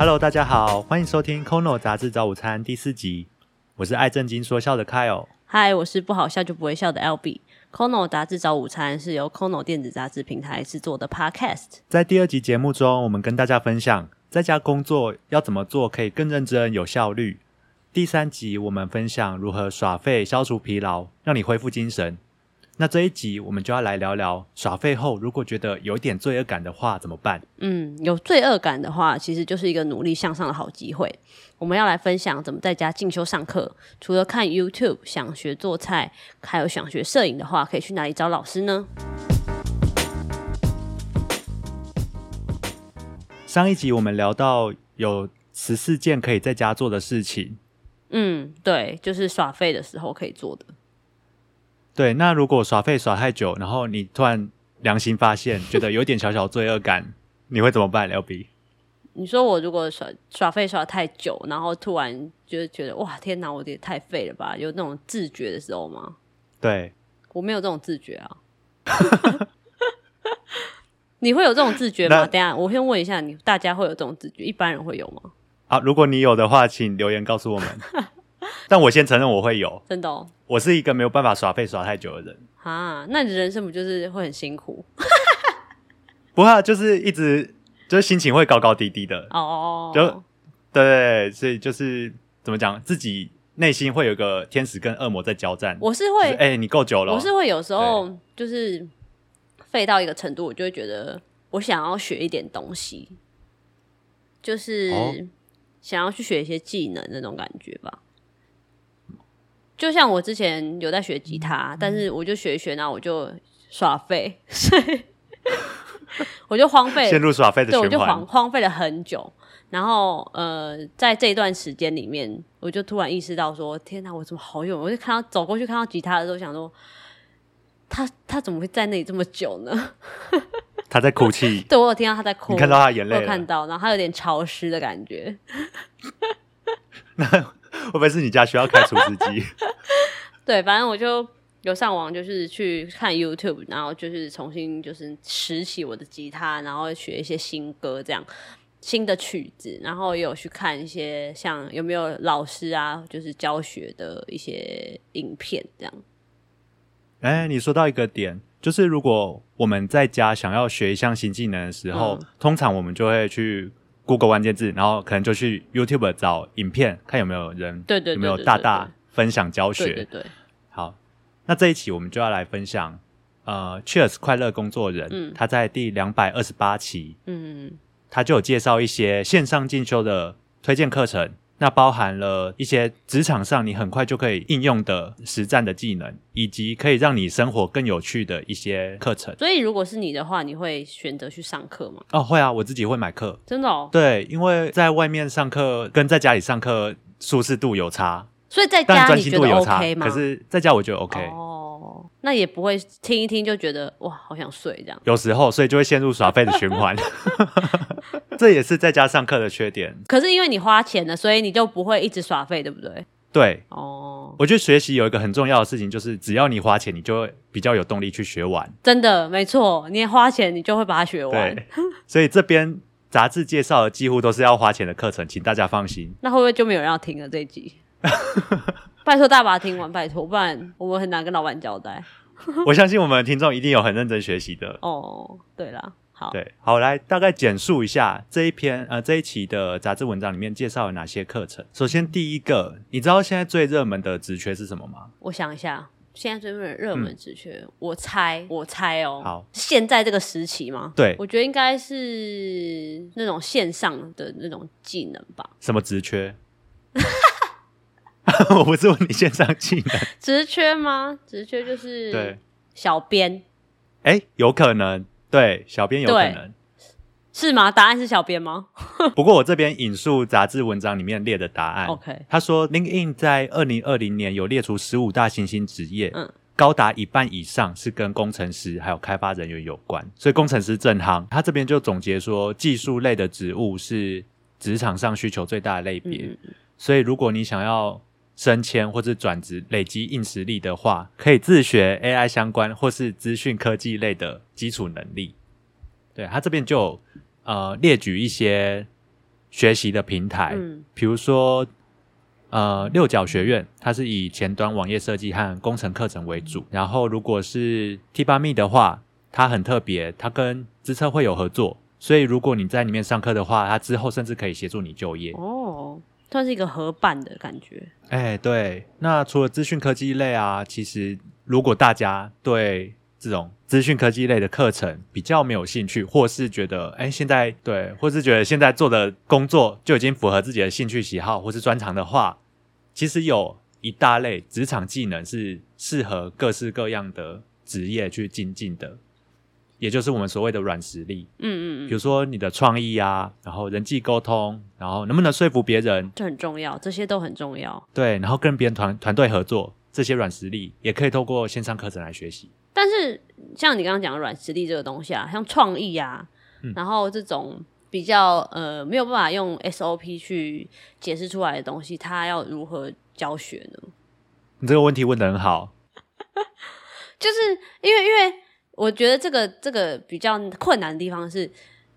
Hello，大家好，欢迎收听《Kono 杂志早午餐》第四集。我是爱正经说笑的 Kyle。嗨，我是不好笑就不会笑的 LB。Kono 杂志早午餐是由 Kono 电子杂志平台制作的 Podcast。在第二集节目中，我们跟大家分享在家工作要怎么做可以更认真、有效率。第三集我们分享如何耍废消除疲劳，让你恢复精神。那这一集我们就要来聊聊耍废后，如果觉得有一点罪恶感的话怎么办？嗯，有罪恶感的话，其实就是一个努力向上的好机会。我们要来分享怎么在家进修上课。除了看 YouTube，想学做菜，还有想学摄影的话，可以去哪里找老师呢？上一集我们聊到有十四件可以在家做的事情。嗯，对，就是耍废的时候可以做的。对，那如果耍废耍太久，然后你突然良心发现，觉得有点小小罪恶感，你会怎么办？L B，你说我如果耍耍废耍太久，然后突然就是觉得哇，天哪，我也太废了吧？有那种自觉的时候吗？对，我没有这种自觉啊。你会有这种自觉吗？等下，我先问一下你，大家会有这种自觉？一般人会有吗？啊，如果你有的话，请留言告诉我们。但我先承认我会有，真的，我是一个没有办法耍废耍太久的人啊。那你人生不就是会很辛苦？不怕，就是一直就是心情会高高低低的哦。就对，所以就是怎么讲，自己内心会有个天使跟恶魔在交战。我是会，哎，你够久了。我是会有时候就是废到一个程度，我就会觉得我想要学一点东西，就是想要去学一些技能那种感觉吧。就像我之前有在学吉他，但是我就学一学，然后我就耍废，所以我就荒废，陷入耍废的对，我就荒荒废了很久。然后呃，在这一段时间里面，我就突然意识到说：天哪，我怎么好勇？我就看到走过去看到吉他的时候，想说他他怎么会在那里这么久呢？他在哭泣，对我有听到他在哭，看到他眼泪，我看到，然后他有点潮湿的感觉。那。会不会是你家需要开除湿机？对，反正我就有上网，就是去看 YouTube，然后就是重新就是拾起我的吉他，然后学一些新歌，这样新的曲子，然后也有去看一些像有没有老师啊，就是教学的一些影片，这样。哎，你说到一个点，就是如果我们在家想要学一项新技能的时候，通常我们就会去。Google 关键字，然后可能就去 YouTube 找影片，看有没有人对对有没有大大分享教学。对对。好，那这一期我们就要来分享，呃，Cheers 快乐工作人，他在第两百二十八期，嗯，他就有介绍一些线上进修的推荐课程。那包含了一些职场上你很快就可以应用的实战的技能，以及可以让你生活更有趣的一些课程。所以，如果是你的话，你会选择去上课吗？哦，会啊，我自己会买课。真的？哦？对，因为在外面上课跟在家里上课舒适度有差，所以在家你觉得 OK 吗？可是在家我觉得 OK。那也不会听一听就觉得哇，好想睡这样。有时候，所以就会陷入耍废的循环。这也是在家上课的缺点。可是因为你花钱了，所以你就不会一直耍废，对不对？对。哦。我觉得学习有一个很重要的事情，就是只要你花钱，你就会比较有动力去学完。真的，没错。你花钱，你就会把它学完。对。所以这边杂志介绍的几乎都是要花钱的课程，请大家放心。那会不会就没有人要听了这一集？拜托大把听完，拜托，不然我们很难跟老板交代。我相信我们的听众一定有很认真学习的。哦，对啦，好，对，好，来大概简述一下这一篇呃这一期的杂志文章里面介绍了哪些课程。首先第一个，你知道现在最热门的职缺是什么吗？我想一下，现在最热热门职缺，我猜，我猜哦，好，现在这个时期吗？对，我觉得应该是那种线上的那种技能吧。什么职缺？我不是问你线上技能，职缺吗？职缺就是对。小编，哎，有可能。对小编有可能。是吗？答案是小编吗？不过我这边引述杂志文章里面列的答案，OK，他说 LinkedIn 在二零二零年有列出十五大新兴职业，嗯，高达一半以上是跟工程师还有开发人员有关，所以工程师正行。他这边就总结说，技术类的职务是职场上需求最大的类别，所以如果你想要升迁或者转职累积硬实力的话，可以自学 AI 相关或是资讯科技类的基础能力。对他这边就呃列举一些学习的平台，嗯，比如说呃六角学院，它是以前端网页设计和工程课程为主。然后如果是 T 八 Me 的话，它很特别，它跟资策会有合作，所以如果你在里面上课的话，它之后甚至可以协助你就业。哦，算是一个合办的感觉。哎，对。那除了资讯科技类啊，其实如果大家对这种资讯科技类的课程比较没有兴趣，或是觉得哎现在对，或是觉得现在做的工作就已经符合自己的兴趣喜好或是专长的话，其实有一大类职场技能是适合各式各样的职业去精进的，也就是我们所谓的软实力。嗯嗯嗯，比如说你的创意啊，然后人际沟通，然后能不能说服别人，这很重要，这些都很重要。对，然后跟别人团团队合作，这些软实力也可以透过线上课程来学习。但是像你刚刚讲的软实力这个东西啊，像创意啊，然后这种比较呃没有办法用 SOP 去解释出来的东西，它要如何教学呢？你这个问题问的很好，就是因为因为我觉得这个这个比较困难的地方是，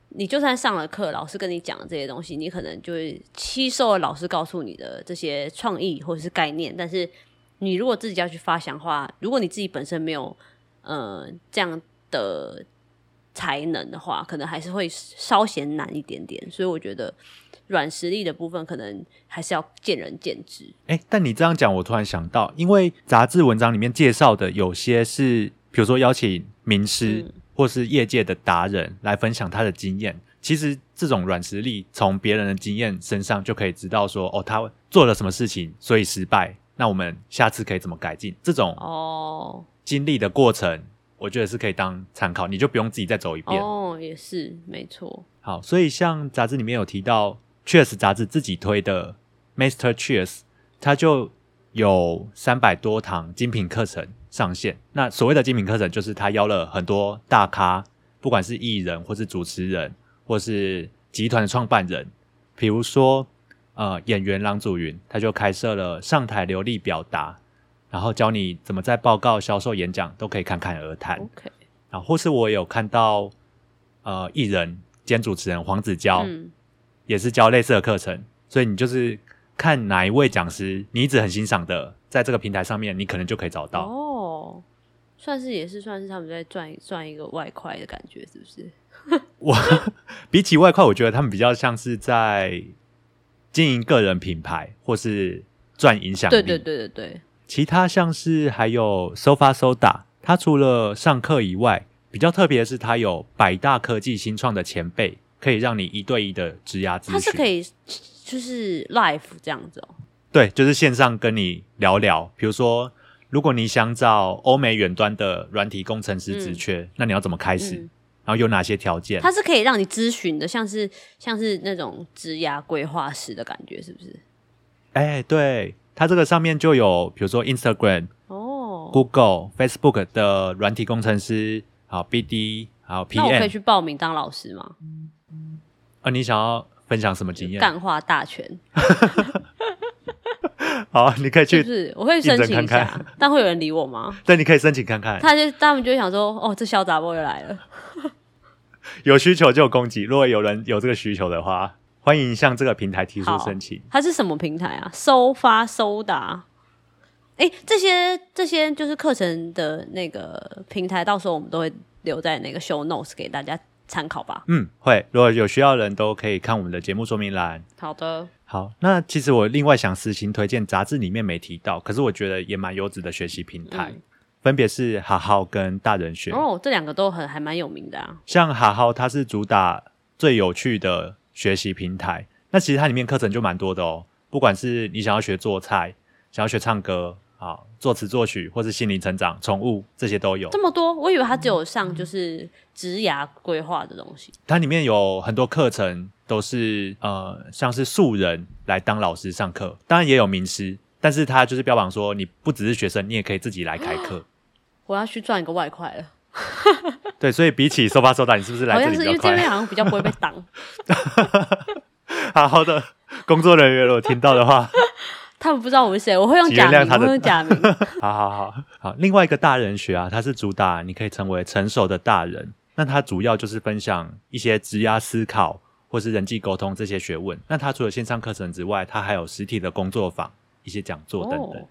你就算上了课，老师跟你讲这些东西，你可能就会吸收了老师告诉你的这些创意或者是概念，但是你如果自己要去发想的话，如果你自己本身没有呃，这样的才能的话，可能还是会稍嫌难一点点。所以我觉得软实力的部分，可能还是要见仁见智。哎，但你这样讲，我突然想到，因为杂志文章里面介绍的有些是，比如说邀请名师或是业界的达人来分享他的经验。其实这种软实力，从别人的经验身上就可以知道说，哦，他做了什么事情，所以失败。那我们下次可以怎么改进？这种哦。经历的过程，我觉得是可以当参考，你就不用自己再走一遍。哦，也是没错。好，所以像杂志里面有提到，Cheers 杂志自己推的 Master Cheers，他就有三百多堂精品课程上线。那所谓的精品课程，就是他邀了很多大咖，不管是艺人，或是主持人，或是集团的创办人，比如说呃演员郎祖云，他就开设了上台流利表达。然后教你怎么在报告、销售、演讲都可以侃侃而谈。OK，然后或是我有看到，呃，艺人兼主持人黄子佼，也是教类似的课程。所以你就是看哪一位讲师你一直很欣赏的，在这个平台上面，你可能就可以找到。哦，算是也是算是他们在赚赚一个外快的感觉，是不是？我比起外快，我觉得他们比较像是在经营个人品牌，或是赚影响力。对对对对对。其他像是还有 Sofa Soda，它除了上课以外，比较特别的是他有百大科技新创的前辈，可以让你一对一的质押咨询。他是可以就是 live 这样子哦。对，就是线上跟你聊聊。比如说，如果你想找欧美远端的软体工程师职缺，那你要怎么开始？然后有哪些条件？它是可以让你咨询的，像是像是那种职涯规划师的感觉，是不是？哎，对。它这个上面就有，比如说 Instagram、哦、Google、Facebook 的软体工程师，好 BD，好 PM。那我可以去报名当老师吗？啊，你想要分享什么经验？干化大全。好，你可以去，就是我会申请一下，但会有人理我吗？对，你可以申请看看。他就他们就想说，哦，这小杂波又来了。有需求就有供给，如果有人有这个需求的话。欢迎向这个平台提出申请。它是什么平台啊？收发收达。哎，这些这些就是课程的那个平台，到时候我们都会留在那个 show notes 给大家参考吧。嗯，会。如果有需要的人都可以看我们的节目说明栏。好的。好，那其实我另外想私心推荐杂志里面没提到，可是我觉得也蛮优质的学习平台，分别是好好跟大人学。哦，这两个都很还蛮有名的啊。像哈好，它是主打最有趣的。学习平台，那其实它里面课程就蛮多的哦。不管是你想要学做菜，想要学唱歌啊，作词作曲，或是心灵成长、宠物，这些都有。这么多，我以为它只有上就是职涯规划的东西。它里面有很多课程都是呃，像是素人来当老师上课，当然也有名师，但是他就是标榜说，你不只是学生，你也可以自己来开课。我要去赚一个外快了。对，所以比起收发收打，你是不是来这里比较快？因为这边好像比较不会被挡。好好的工作人员，如果听到的话，他们不知道我们谁，我会用假名，我会用假名。好好好好，另外一个大人学啊，它是主打你可以成为成熟的大人。那它主要就是分享一些职压思考，或是人际沟通这些学问。那它除了线上课程之外，它还有实体的工作坊、一些讲座等等。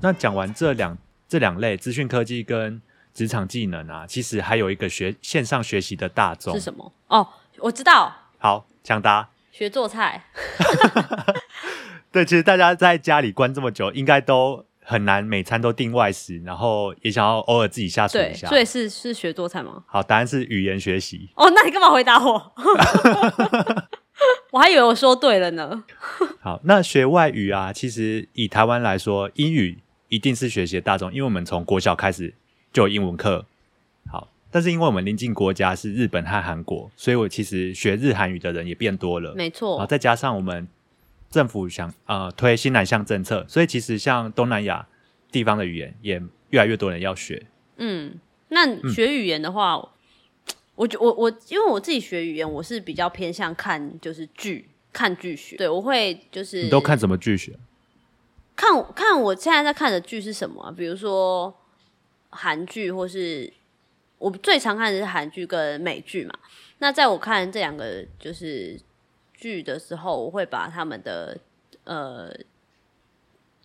那讲完这两这两类资讯科技跟职场技能啊，其实还有一个学线上学习的大众是什么？哦，我知道。好，抢答。学做菜。对，其实大家在家里关这么久，应该都很难每餐都订外食，然后也想要偶尔自己下厨一下。所以是是学做菜吗？好，答案是语言学习。哦，那你干嘛回答我？我还以为我说对了呢。好，那学外语啊，其实以台湾来说，英语一定是学习的大众，因为我们从国小开始就有英文课。好，但是因为我们邻近国家是日本和韩国，所以我其实学日韩语的人也变多了。没错。然后再加上我们。政府想呃推新南向政策，所以其实像东南亚地方的语言也越来越多人要学。嗯，那学语言的话，我我我因为我自己学语言，我是比较偏向看就是剧看剧学。对，我会就是你都看什么剧学？看看我现在在看的剧是什么？比如说韩剧，或是我最常看的是韩剧跟美剧嘛。那在我看这两个就是。剧的时候，我会把他们的呃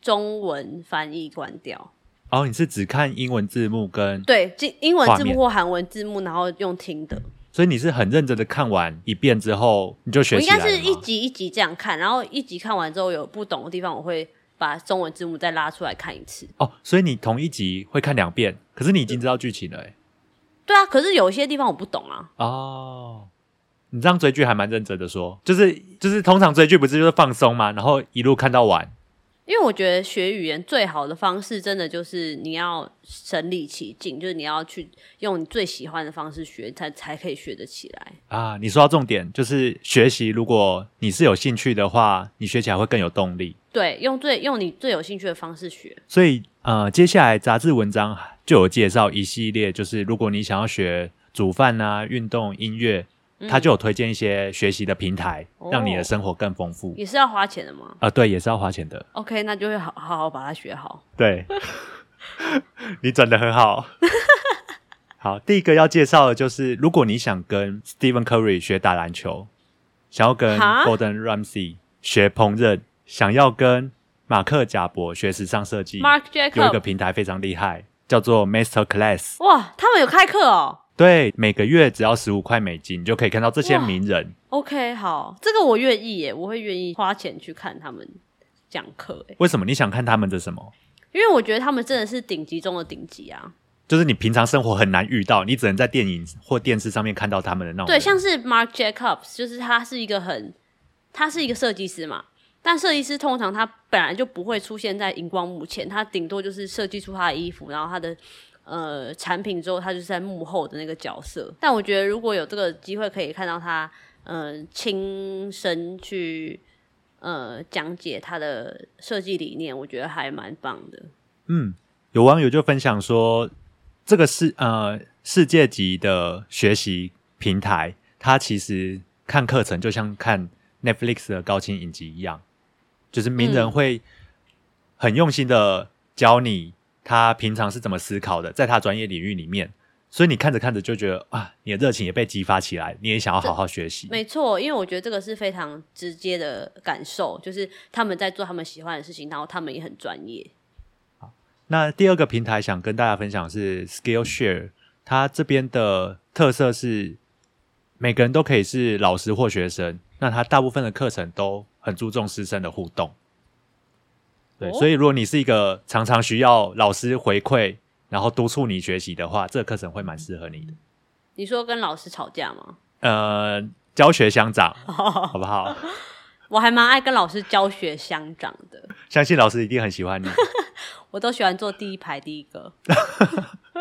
中文翻译关掉。哦，你是只看英文字幕跟对，英英文字幕或韩文字幕，然后用听的。所以你是很认真的看完一遍之后，你就学习。我应该是一集一集这样看，然后一集看完之后有不懂的地方，我会把中文字幕再拉出来看一次。哦，所以你同一集会看两遍，可是你已经知道剧情了，哎。对啊，可是有一些地方我不懂啊。哦。你这样追剧还蛮认真的，说就是就是通常追剧不是就是放松吗？然后一路看到晚。因为我觉得学语言最好的方式，真的就是你要身临其境，就是你要去用你最喜欢的方式学，才才可以学得起来啊。你说到重点，就是学习，如果你是有兴趣的话，你学起来会更有动力。对，用最用你最有兴趣的方式学。所以呃，接下来杂志文章就有介绍一系列，就是如果你想要学煮饭啊、运动、音乐。他就有推荐一些学习的平台，让你的生活更丰富。也是要花钱的吗？啊，对，也是要花钱的。OK，那就会好好好把它学好。对，你转的很好。好，第一个要介绍的就是，如果你想跟 Stephen Curry 学打篮球，想要跟 Gordon Ramsay 学烹饪，想要跟马克贾博学时尚设计，Mark Jacob 有一个平台非常厉害，叫做 Master Class。哇，他们有开课哦。对，每个月只要十五块美金，你就可以看到这些名人。OK，好，这个我愿意耶，我会愿意花钱去看他们讲课。为什么你想看他们的什么？因为我觉得他们真的是顶级中的顶级啊！就是你平常生活很难遇到，你只能在电影或电视上面看到他们的那种。对，像是 Mark Jacobs，就是他是一个很，他是一个设计师嘛。但设计师通常他本来就不会出现在荧光幕前，他顶多就是设计出他的衣服，然后他的。呃，产品之后，他就是在幕后的那个角色。但我觉得，如果有这个机会可以看到他，呃，亲身去呃讲解他的设计理念，我觉得还蛮棒的。嗯，有网友就分享说，这个是呃世界级的学习平台，它其实看课程就像看 Netflix 的高清影集一样，就是名人会很用心的教你。他平常是怎么思考的，在他专业领域里面，所以你看着看着就觉得啊，你的热情也被激发起来，你也想要好好学习。没错，因为我觉得这个是非常直接的感受，就是他们在做他们喜欢的事情，然后他们也很专业。好，那第二个平台想跟大家分享是 Skillshare，它这边的特色是每个人都可以是老师或学生，那它大部分的课程都很注重师生的互动。对，所以如果你是一个常常需要老师回馈，然后督促你学习的话，这个课程会蛮适合你的。你说跟老师吵架吗？呃，教学相长，好不好？我还蛮爱跟老师教学相长的，相信老师一定很喜欢你。我都喜欢坐第一排第一个。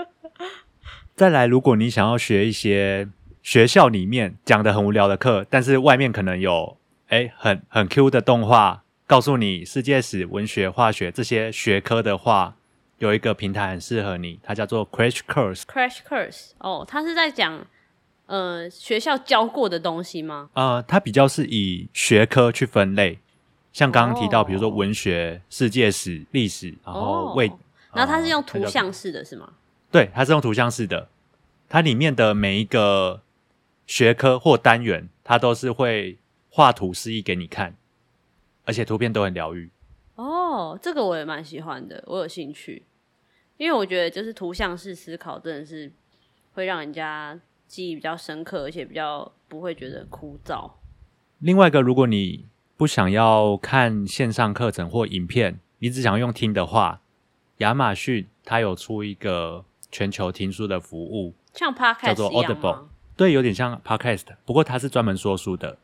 再来，如果你想要学一些学校里面讲的很无聊的课，但是外面可能有哎很很 Q 的动画。告诉你世界史、文学、化学这些学科的话，有一个平台很适合你，它叫做 Crash Course。Crash Course，哦，它是在讲呃学校教过的东西吗？呃，它比较是以学科去分类，像刚刚提到，比如说文学、世界史、历史，然后为，然后它是用图像式的是吗？对，它是用图像式的。它里面的每一个学科或单元，它都是会画图示意给你看，而且图片都很疗愈。哦，这个我也蛮喜欢的，我有兴趣，因为我觉得就是图像式思考真的是会让人家记忆比较深刻，而且比较不会觉得枯燥。另外一个，如果你不想要看线上课程或影片，你只想用听的话，亚马逊它有出一个全球听书的服务，像 Podcast 叫做 Audible，对，有点像 Podcast，不过它是专门说书的。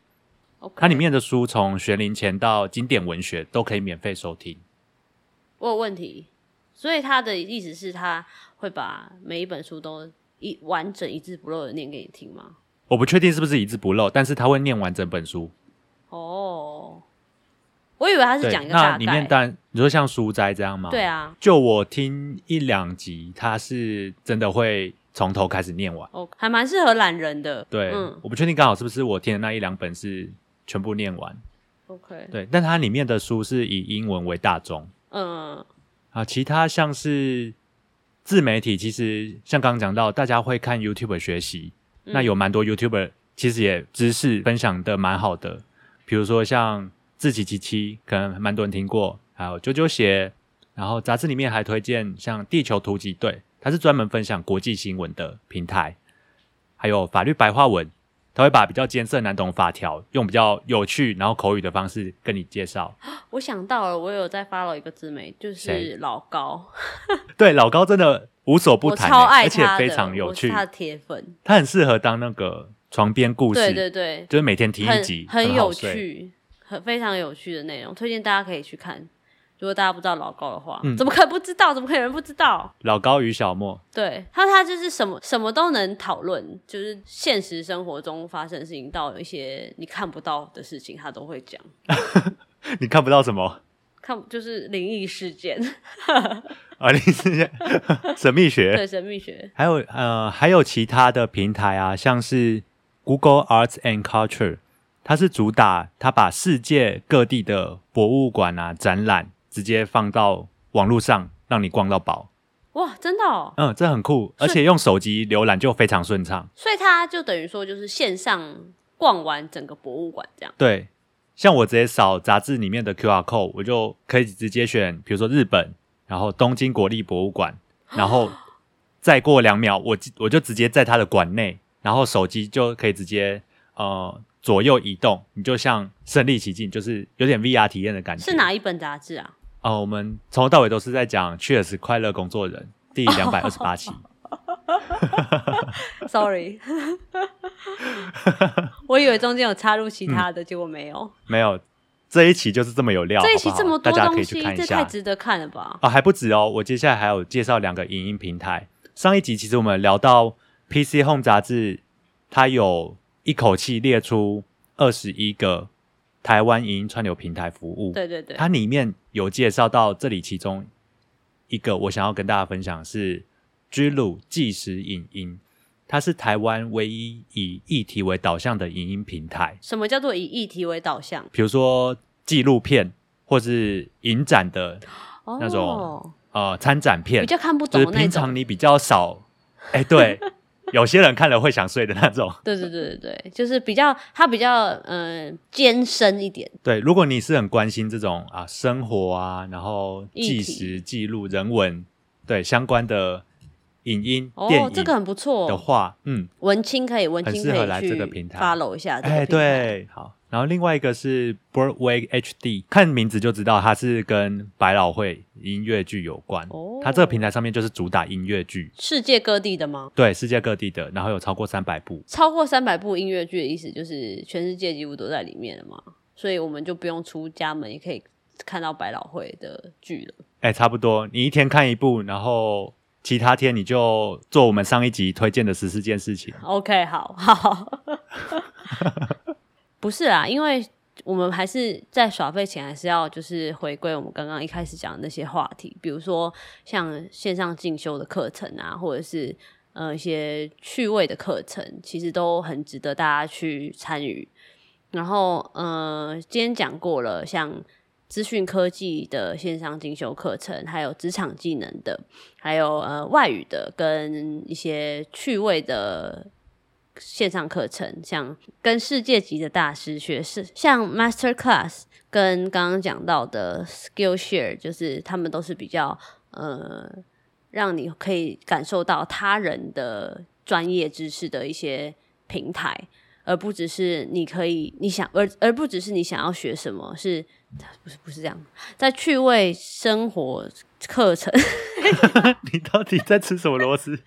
它里面的书从学龄前到经典文学都可以免费收听。我有问题，所以他的意思是他会把每一本书都一完整一字不漏的念给你听吗？我不确定是不是一字不漏，但是他会念完整本书。哦，我以为他是讲一个大概。那里面当然你说像书斋这样吗？对啊，就我听一两集，他是真的会从头开始念完。哦，还蛮适合懒人的。对，嗯，我不确定刚好是不是我听的那一两本是全部念完。OK，对，但它里面的书是以英文为大宗。嗯，啊，其他像是自媒体，其实像刚刚讲到，大家会看 YouTube 学习。那有蛮多 YouTuber，其实也知识分享的蛮好的，比如说像自己七七，可能蛮多人听过，还有九九鞋，然后杂志里面还推荐像地球突击队，它是专门分享国际新闻的平台，还有法律白话文，他会把比较艰涩难懂法条用比较有趣然后口语的方式跟你介绍。我想到了，我有在 follow 一个自媒就是老高，对老高真的。无所不谈，而且非常有趣。他的铁粉，他很适合当那个床边故事，对对对，就是每天听一集，很有趣，很非常有趣的内容，推荐大家可以去看。如果大家不知道老高的话，怎么可能不知道？怎么可能人不知道？老高与小莫，对他，他就是什么什么都能讨论，就是现实生活中发生的事情到一些你看不到的事情，他都会讲。你看不到什么？看就是灵异事件。啊，你是 神秘学，对神秘学，还有呃，还有其他的平台啊，像是 Google Arts and Culture，它是主打它把世界各地的博物馆啊展览直接放到网络上，让你逛到饱。哇，真的？哦？嗯，这很酷，而且用手机浏览就非常顺畅。所以它就等于说，就是线上逛完整个博物馆这样。对，像我直接扫杂志里面的 QR code，我就可以直接选，比如说日本。然后东京国立博物馆，然后再过两秒，我我就直接在它的馆内，然后手机就可以直接呃左右移动，你就像身临其境，就是有点 VR 体验的感觉。是哪一本杂志啊？哦，我们从头到尾都是在讲《Cheers 快乐工作人》第两百二十八期。Sorry，我以为中间有插入其他的，结果没有，没有。这一期就是这么有料，这一期这么多东西，这太值得看了吧？啊，还不止哦，我接下来还有介绍两个影音平台。上一集其实我们聊到 PC Home 杂志，它有一口气列出二十一个台湾影音串流平台服务。对对对，它里面有介绍到这里，其中一个我想要跟大家分享是居鲁即时影音。它是台湾唯一以议题为导向的影音平台。什么叫做以议题为导向？比如说纪录片，或是影展的那种呃参展片，比较看不懂，就是平常你比较少。哎，对，有些人看了会想睡的那种。对对对对对，就是比较它比较嗯艰深一点。对，如果你是很关心这种啊生活啊，然后纪实记录人文对相关的。影音电影这个很不错的话，嗯，文青可以文青可以来这个平台 follow 一下。哎，对，好。然后另外一个是 Broadway HD，看名字就知道它是跟百老汇音乐剧有关。哦，它这个平台上面就是主打音乐剧，世界各地的吗？对，世界各地的，然后有超过三百部。超过三百部音乐剧的意思就是全世界几乎都在里面了嘛，所以我们就不用出家门也可以看到百老汇的剧了。哎，差不多，你一天看一部，然后。其他天你就做我们上一集推荐的十四件事情。OK，好好。不是啊，因为我们还是在耍费前，还是要就是回归我们刚刚一开始讲的那些话题，比如说像线上进修的课程啊，或者是呃一些趣味的课程，其实都很值得大家去参与。然后呃，今天讲过了，像资讯科技的线上进修课程，还有职场技能的，还有呃外语的，跟一些趣味的线上课程，像跟世界级的大师学是像 Master Class，跟刚刚讲到的 Skill Share，就是他们都是比较呃让你可以感受到他人的专业知识的一些平台。而不只是你可以你想，而而不只是你想要学什么，是不是不是这样？在趣味生活课程，你到底在吃什么螺丝？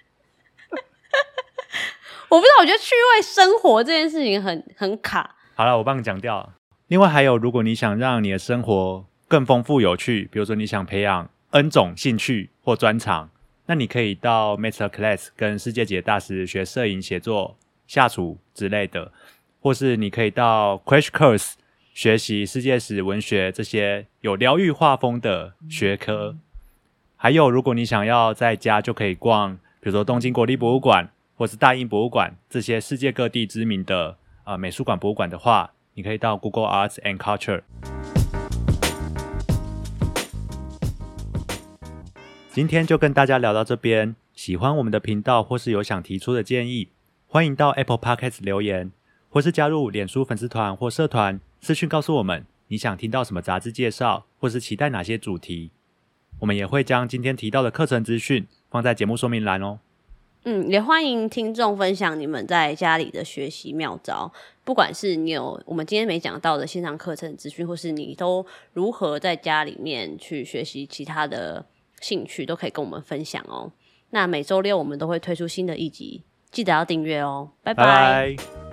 我不知道，我觉得趣味生活这件事情很很卡。好了，我帮你讲掉。另外还有，如果你想让你的生活更丰富有趣，比如说你想培养 N 种兴趣或专长，那你可以到 Master Class 跟世界级大师学摄影写作。下厨之类的，或是你可以到 Crash Course 学习世界史、文学这些有疗愈画风的学科。还有，如果你想要在家就可以逛，比如说东京国立博物馆或是大英博物馆这些世界各地知名的呃美术馆、博物馆的话，你可以到 Google Arts and Culture。今天就跟大家聊到这边，喜欢我们的频道或是有想提出的建议。欢迎到 Apple Podcast 留言，或是加入脸书粉丝团或社团私讯告诉我们你想听到什么杂志介绍，或是期待哪些主题。我们也会将今天提到的课程资讯放在节目说明栏哦。嗯，也欢迎听众分享你们在家里的学习妙招，不管是你有我们今天没讲到的线上课程资讯，或是你都如何在家里面去学习其他的兴趣，都可以跟我们分享哦。那每周六我们都会推出新的一集。记得要订阅哦，拜拜。